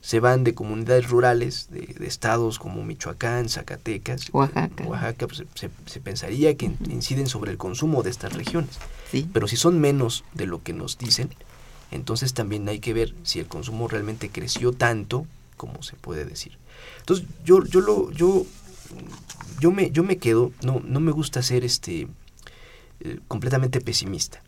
se van de comunidades rurales, de, estados como Michoacán, Zacatecas, Oaxaca, Oaxaca pues, se, pensaría que inciden sobre el consumo de estas regiones. Pero si son menos de lo que nos dicen, entonces también hay que ver si el consumo realmente creció tanto como se puede decir. Entonces yo, yo lo, yo, yo me, yo me quedo, no, no me gusta ser este eh, completamente pesimista.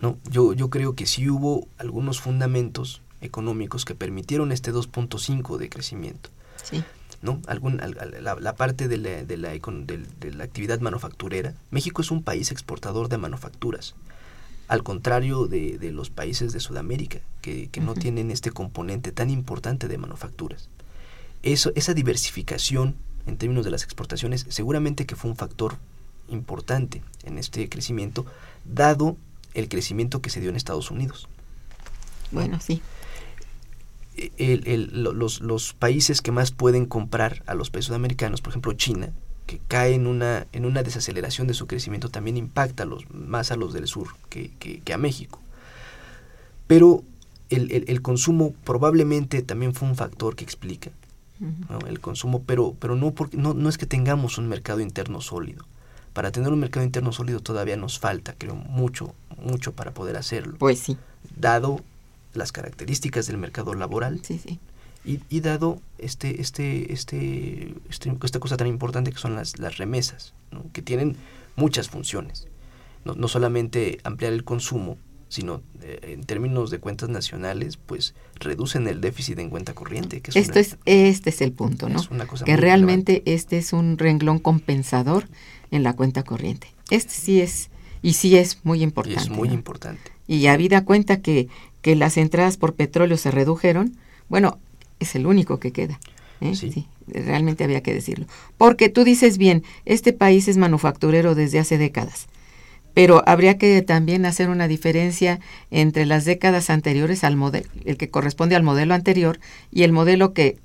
No, yo, yo creo que sí hubo algunos fundamentos económicos que permitieron este 2.5 de crecimiento. Sí. ¿no? Algún, la, parte de la, de, la, de la actividad manufacturera. México es un país exportador de manufacturas al contrario de, de los países de Sudamérica, que, que no tienen este componente tan importante de manufacturas. Eso, esa diversificación en términos de las exportaciones seguramente que fue un factor importante en este crecimiento, dado el crecimiento que se dio en Estados Unidos. Bueno, sí. El, el, los, los países que más pueden comprar a los países sudamericanos, por ejemplo China, que cae en una, en una desaceleración de su crecimiento también impacta los, más a los del sur que, que, a México. Pero el, el, consumo probablemente también fue un factor que explica el consumo, pero, pero no, porque, no, no es que tengamos un mercado interno sólido. Para tener un mercado interno sólido todavía nos falta, creo, mucho, mucho para poder hacerlo. Pues sí. Dado las características del mercado laboral, sí, sí y, dado este, este, este, este, esta cosa tan importante que son las, las remesas, que tienen muchas funciones. No, no, solamente ampliar el consumo, sino eh, en términos de cuentas nacionales, pues reducen el déficit en cuenta corriente. Que Esto es, este es el punto, ¿no? que realmente este es un renglón compensador en la cuenta corriente. Este sí es, y sí es muy importante. es muy importante. Y habida cuenta que, que las entradas por petróleo se redujeron, bueno, es el único que queda. ¿eh? Sí. realmente había que decirlo. Porque tú dices bien, este país es manufacturero desde hace décadas, pero habría que también hacer una diferencia entre las décadas anteriores al modelo, el que corresponde al modelo anterior y el modelo que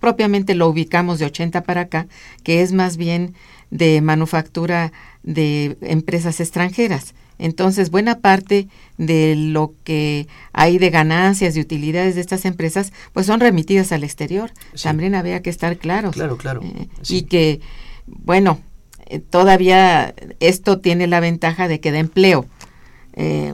propiamente lo ubicamos de 80 para acá, que es más bien de manufactura de empresas extranjeras. Entonces, buena parte de lo que hay de ganancias y utilidades de estas empresas, pues son remitidas al exterior. También había que estar claros. Claro, claro. Eh, y que, bueno, eh, todavía esto tiene la ventaja de que da empleo. Eh,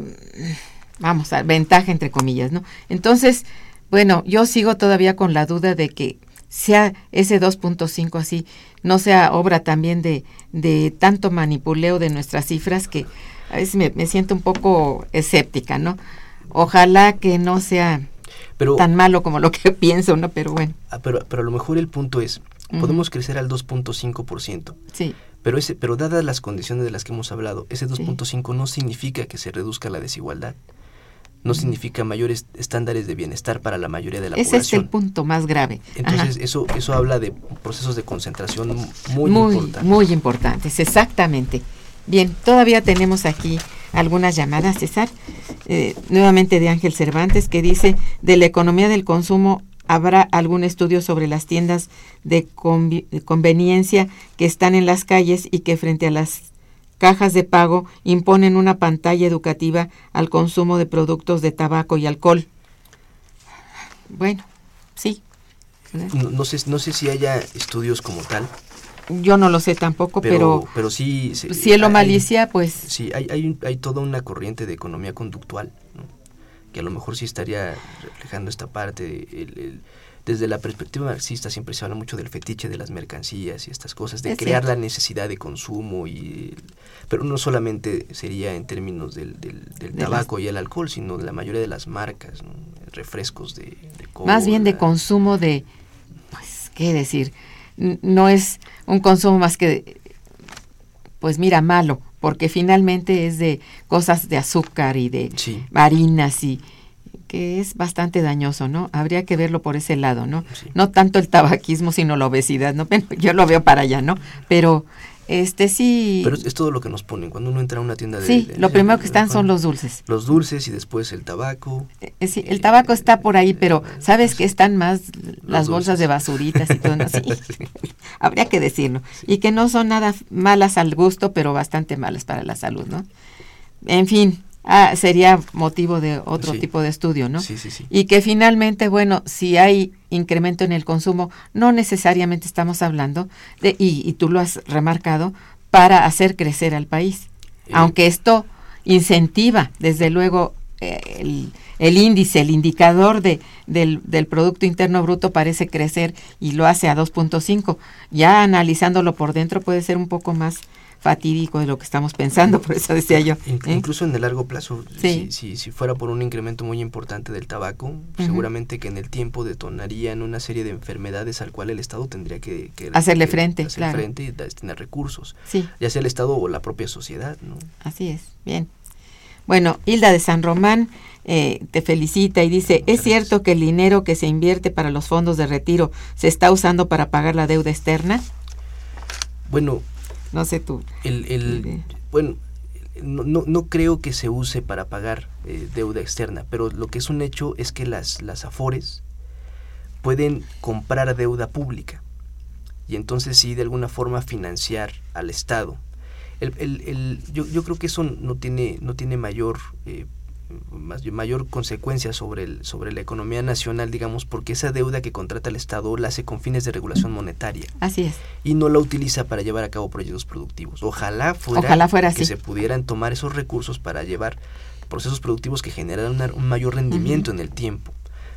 vamos, a ventaja entre comillas, ¿no? Entonces, bueno, yo sigo todavía con la duda de que sea ese 2.5 así, no sea obra también de, de tanto manipuleo de nuestras cifras que a veces me, siento un poco escéptica, ¿no? Ojalá que no sea tan malo como lo que pienso, ¿no? Pero bueno. Ah, pero, pero a lo mejor el punto es, podemos crecer al 2.5%. Sí. Pero, ese, pero dadas las condiciones de las que hemos hablado, ese 2.5 no significa que se reduzca la desigualdad. No significa mayores estándares de bienestar para la mayoría de la población. Ese es el punto más grave. Entonces, eso eso habla de procesos de concentración muy, muy importantes. Muy importantes, exactamente. Bien, todavía tenemos aquí algunas llamadas, César, eh, nuevamente de Ángel Cervantes, que dice, de la economía del consumo, ¿habrá algún estudio sobre las tiendas de, conveniencia que están en las calles y que frente a las cajas de pago imponen una pantalla educativa al consumo de productos de tabaco y alcohol? Bueno, sí. No, sé, no sé si haya estudios como tal, Yo no lo sé tampoco, pero, pero, sí... cielo hay, malicia, pues... Sí, hay, hay, hay, toda una corriente de economía conductual, que a lo mejor sí estaría reflejando esta parte, el, desde la perspectiva marxista siempre se habla mucho del fetiche de las mercancías y estas cosas, de crear la necesidad de consumo, y pero no solamente sería en términos del, del, tabaco y el alcohol, sino de la mayoría de las marcas, refrescos de, Más bien de consumo de, pues, ¿qué decir? No es un consumo más que, pues mira, malo, porque finalmente es de cosas de azúcar y de harinas y que es bastante dañoso, ¿no? Habría que verlo por ese lado, ¿no? No tanto el tabaquismo, sino la obesidad, ¿no? yo lo veo para allá, ¿no? Pero este sí. Pero es, todo lo que nos ponen cuando uno entra a una tienda de. Sí, lo primero que están son los dulces. Los dulces y después el tabaco. Eh, sí, el tabaco está por ahí, pero ¿sabes que están más las bolsas de basuritas y todo? ¿no? Sí. Habría que decirlo. Y que no son nada malas al gusto, pero bastante malas para la salud, ¿no? En fin, ah, sería motivo de otro tipo de estudio, ¿no? Sí, sí, sí. Y que finalmente, bueno, si hay incremento en el consumo, no necesariamente estamos hablando de, y, tú lo has remarcado, para hacer crecer al país. Eh. Aunque esto incentiva, desde luego, eh, el, el, índice, el indicador de, del, del, Producto Interno Bruto parece crecer y lo hace a 2.5. Ya analizándolo por dentro puede ser un poco más fatídico de lo que estamos pensando, por eso decía yo. ¿eh? Incluso en el largo plazo, si, si, fuera por un incremento muy importante del tabaco, seguramente que en el tiempo detonarían una serie de enfermedades al cual el Estado tendría que, hacerle frente, hacerle frente y destinar recursos, ya sea el Estado o la propia sociedad. ¿no? Así es, bien. Bueno, Hilda de San Román eh, te felicita y dice, ¿es cierto que el dinero que se invierte para los fondos de retiro se está usando para pagar la deuda externa? Bueno, no sé tú. El, bueno, no, no, creo que se use para pagar eh, deuda externa, pero lo que es un hecho es que las, las AFORES pueden comprar deuda pública y entonces sí de alguna forma financiar al Estado. El, el, yo, yo, creo que eso no tiene, no tiene mayor eh, mayor consecuencia sobre, el, sobre la economía nacional, digamos, porque esa deuda que contrata el Estado la hace con fines de regulación monetaria. Así es. Y no la utiliza para llevar a cabo proyectos productivos. Ojalá fuera, Ojalá fuera que se pudieran tomar esos recursos para llevar procesos productivos que generan un mayor rendimiento en el tiempo.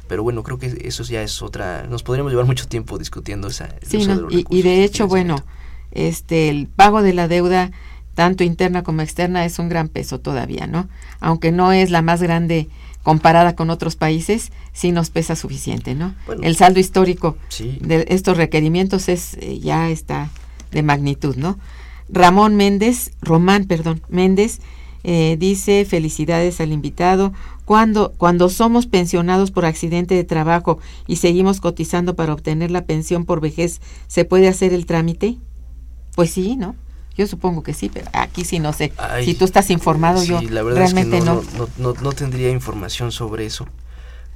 Pero bueno, creo que eso ya es otra... Nos podríamos llevar mucho tiempo discutiendo esa... Sí, y, y de hecho, bueno, este el pago de la deuda tanto interna como externa, es un gran peso todavía, ¿no? Aunque no es la más grande comparada con otros países, sí nos pesa suficiente, ¿no? el saldo histórico de estos requerimientos es eh, ya está de magnitud, ¿no? Ramón Méndez, Román, perdón, Méndez, eh, dice felicidades al invitado. Cuando, cuando somos pensionados por accidente de trabajo y seguimos cotizando para obtener la pensión por vejez, ¿se puede hacer el trámite? Pues sí, ¿no? Yo supongo que sí, pero aquí sí no sé. si tú estás informado, yo realmente no no, no, tendría información sobre eso.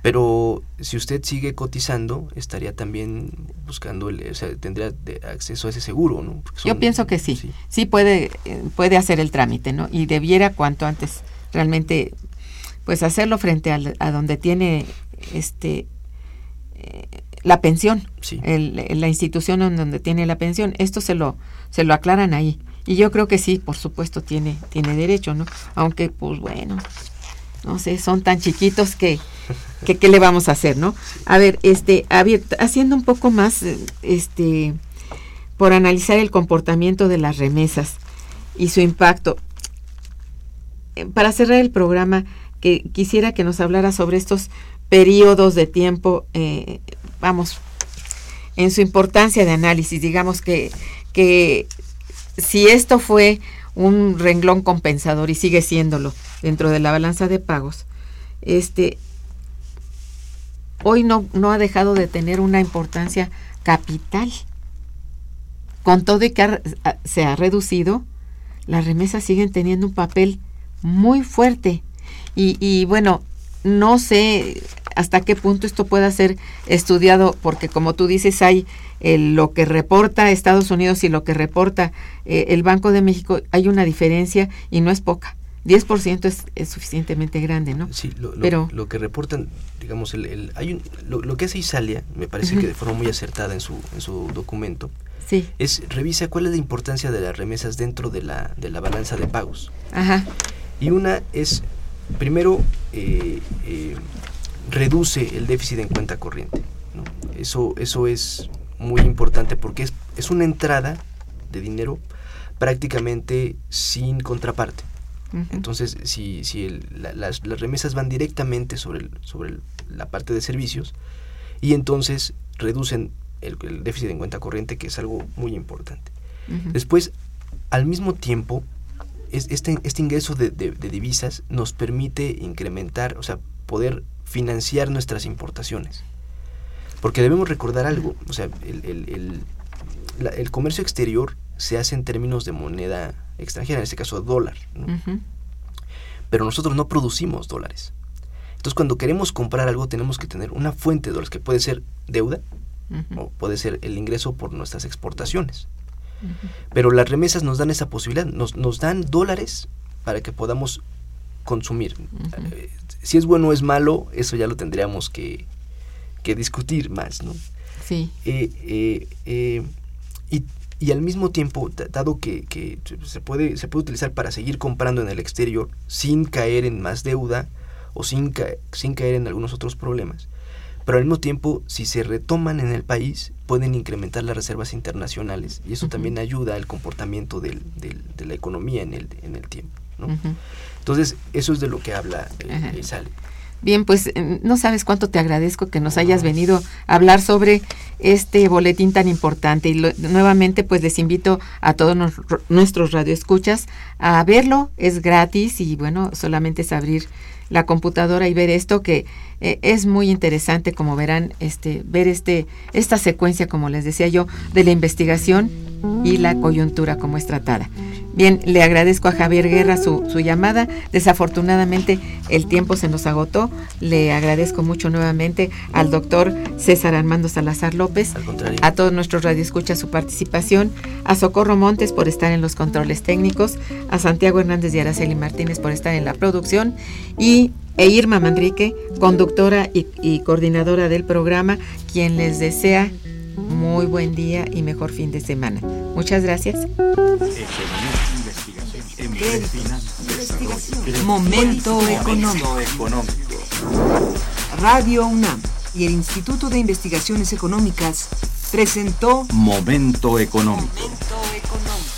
Pero si usted sigue cotizando, estaría también buscando, el, o sea, tendría acceso a ese seguro, ¿no? yo pienso que sí. sí, puede, puede hacer el trámite, ¿no? Y debiera cuanto antes realmente, pues hacerlo frente a donde tiene este eh, la pensión, la institución en donde tiene la pensión. Esto se lo, se lo aclaran ahí. Y yo creo que sí, por supuesto, tiene, tiene derecho, ¿no? Aunque, pues bueno, no sé, son tan chiquitos que, ¿qué le vamos a hacer, no? A ver, este, haciendo un poco más, este, por analizar el comportamiento de las remesas y su impacto. Para cerrar el programa, que quisiera que nos hablara sobre estos periodos de tiempo eh, vamos, en su importancia de análisis, digamos que, que si esto fue un renglón compensador y sigue siéndolo dentro de la balanza de pagos, este hoy no, no ha dejado de tener una importancia capital. Con todo y que se ha reducido, las remesas siguen teniendo un papel muy fuerte. Y, y bueno, no sé hasta qué punto esto pueda ser estudiado, porque como tú dices, hay lo que reporta Estados Unidos y lo que reporta eh, el Banco de México, hay una diferencia y no es poca. 10% es, es suficientemente grande, ¿no? Sí, lo, Pero, lo que reportan, digamos, el, hay un, lo, que hace Isalia, me parece que de forma muy acertada en su, en su documento, Sí. Es revisa cuál es la importancia de las remesas dentro de la, de la balanza de pagos. Ajá. Y una es, primero, eh, eh, reduce el déficit en cuenta corriente. ¿no? Eso, eso es muy importante porque es, es una entrada de dinero prácticamente sin contraparte. Entonces, si, si el- la- las, las remesas van directamente sobre, el- sobre el- la parte de servicios y entonces reducen el, déficit en cuenta corriente, que es algo muy importante. Después, al mismo tiempo, es- este, este ingreso de, de- de divisas nos permite incrementar, o sea, poder financiar nuestras importaciones. Porque debemos recordar algo, o sea, el, el- el- la- el comercio exterior se hace en términos de moneda extranjera, en este caso dólar, pero nosotros no producimos dólares. Entonces, cuando queremos comprar algo, tenemos que tener una fuente de dólares, que puede ser deuda o puede ser el ingreso por nuestras exportaciones. Pero las remesas nos dan esa posibilidad, nos, nos dan dólares para que podamos consumir. Eh, Si es bueno o es malo, eso ya lo tendríamos que, que discutir más, ¿no? Sí. Eh, eh, eh, y, y al mismo tiempo, da- dado que, que se, puede, se puede utilizar para seguir comprando en el exterior sin caer en más deuda o sin, ca- sin caer en algunos otros problemas, pero al mismo tiempo, si se retoman en el país, pueden incrementar las reservas internacionales y eso también ayuda al comportamiento del- del- de la economía en el, en el tiempo. ¿no? Entonces, eso es de lo que habla eh, eh, Sale. Bien, pues eh, no sabes cuánto te agradezco que nos hayas venido a hablar sobre este boletín tan importante. Y lo- nuevamente pues les invito a todos nos- nuestros radioescuchas a verlo, es gratis y bueno, solamente es abrir la computadora y ver esto que eh, es muy interesante como verán este ver este esta secuencia como les decía yo de la investigación y la coyuntura como es tratada. Bien, le agradezco a Javier Guerra su, su llamada. Desafortunadamente el tiempo se nos agotó. Le agradezco mucho nuevamente al doctor César Armando Salazar López, a todos nuestros radioescuchas su participación, a Socorro Montes por estar en los controles técnicos, a Santiago Hernández y Araceli Martínez por estar en la producción y e Irma Manrique, conductora y, y coordinadora del programa, quien les desea muy buen día y mejor fin de semana. Muchas gracias. Momento económico. Radio UNAM y el Instituto de Investigaciones Económicas presentó Momento económico. Momento económico.